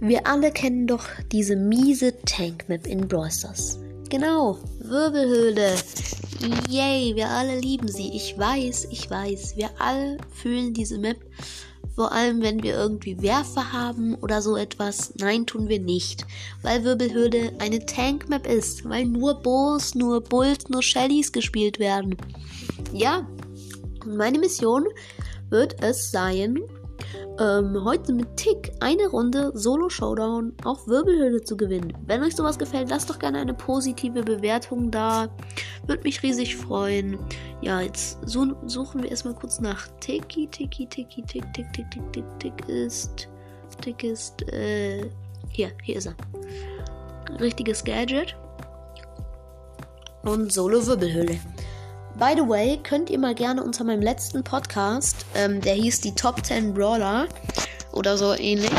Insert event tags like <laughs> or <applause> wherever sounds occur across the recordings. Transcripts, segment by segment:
Wir alle kennen doch diese miese Tankmap in Brawl. Genau, Wirbelhöhle. Yay, wir alle lieben sie. Ich weiß, ich weiß. Wir alle fühlen diese Map. Vor allem, wenn wir irgendwie Werfer haben oder so etwas. Nein, tun wir nicht. Weil Wirbelhöhle eine Tankmap ist. Weil nur Bows, nur Bulls, nur Shellys gespielt werden. Ja. Meine Mission wird es sein, ähm, heute mit Tick eine Runde Solo Showdown auf Wirbelhöhle zu gewinnen. Wenn euch sowas gefällt, lasst doch gerne eine positive Bewertung da. Würde mich riesig freuen. Ja, jetzt suchen wir erstmal kurz nach Tiki, Tiki, Tiki, Tick, Tick, Tick, Tick, Tick, Tick ist. Tick ist, äh, hier, hier ist er. Richtiges Gadget. Und Solo Wirbelhöhle. By the way, könnt ihr mal gerne unter meinem letzten Podcast, ähm, der hieß die Top 10 Brawler oder so ähnlich,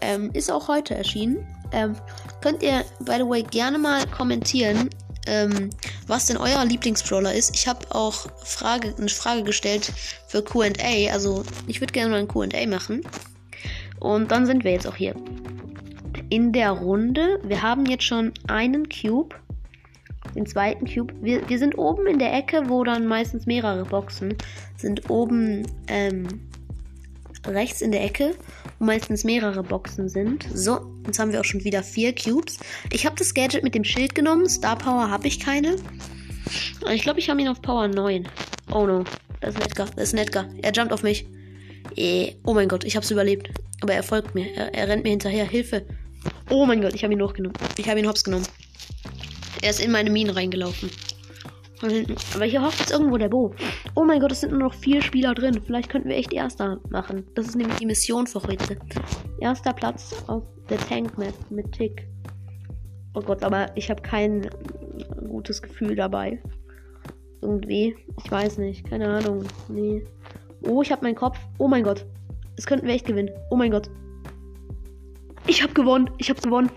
ähm, ist auch heute erschienen. Ähm, könnt ihr, by the way, gerne mal kommentieren, ähm, was denn euer Lieblingsbrawler ist. Ich habe auch Frage, eine Frage gestellt für QA. Also, ich würde gerne mal ein QA machen. Und dann sind wir jetzt auch hier. In der Runde. Wir haben jetzt schon einen Cube den zweiten Cube. Wir, wir sind oben in der Ecke, wo dann meistens mehrere Boxen sind. Oben ähm, rechts in der Ecke, wo meistens mehrere Boxen sind. So, jetzt haben wir auch schon wieder vier Cubes. Ich habe das Gadget mit dem Schild genommen. Star Power habe ich keine. Ich glaube, ich habe ihn auf Power 9. Oh no. Das ist Nedgar. Das ist Nedgar. Er jumpt auf mich. Eh, oh mein Gott, ich habe es überlebt. Aber er folgt mir. Er, er rennt mir hinterher. Hilfe. Oh mein Gott, ich habe ihn hochgenommen. Ich habe ihn hops genommen. Er ist in meine Mine reingelaufen. Aber hier hofft jetzt irgendwo der Bo. Oh mein Gott, es sind nur noch vier Spieler drin. Vielleicht könnten wir echt Erster machen. Das ist nämlich die Mission für heute. Erster Platz auf der Tank Map mit Tick. Oh Gott, aber ich habe kein gutes Gefühl dabei. Irgendwie. Ich weiß nicht. Keine Ahnung. Nee. Oh, ich habe meinen Kopf. Oh mein Gott. Es könnten wir echt gewinnen. Oh mein Gott. Ich habe gewonnen. Ich habe gewonnen.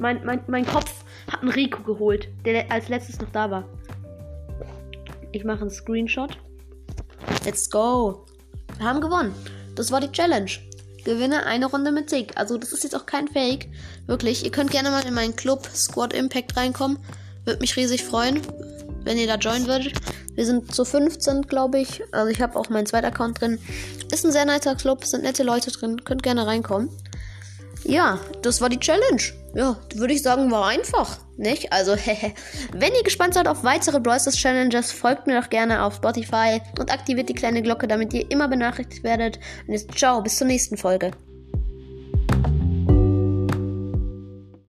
Mein, mein, mein Kopf hat einen Rico geholt, der als letztes noch da war. Ich mache einen Screenshot. Let's go. Wir haben gewonnen. Das war die Challenge. Gewinne eine Runde mit Tick. Also das ist jetzt auch kein Fake. Wirklich. Ihr könnt gerne mal in meinen Club Squad Impact reinkommen. Würde mich riesig freuen, wenn ihr da joinen würdet. Wir sind zu 15, glaube ich. Also ich habe auch meinen zweiten Account drin. Ist ein sehr netter Club, sind nette Leute drin. Könnt gerne reinkommen. Ja, das war die Challenge. Ja, würde ich sagen, war einfach, nicht? Also, <laughs> wenn ihr gespannt seid auf weitere Brawl Challenges, folgt mir doch gerne auf Spotify und aktiviert die kleine Glocke, damit ihr immer benachrichtigt werdet. Und jetzt ciao, bis zur nächsten Folge.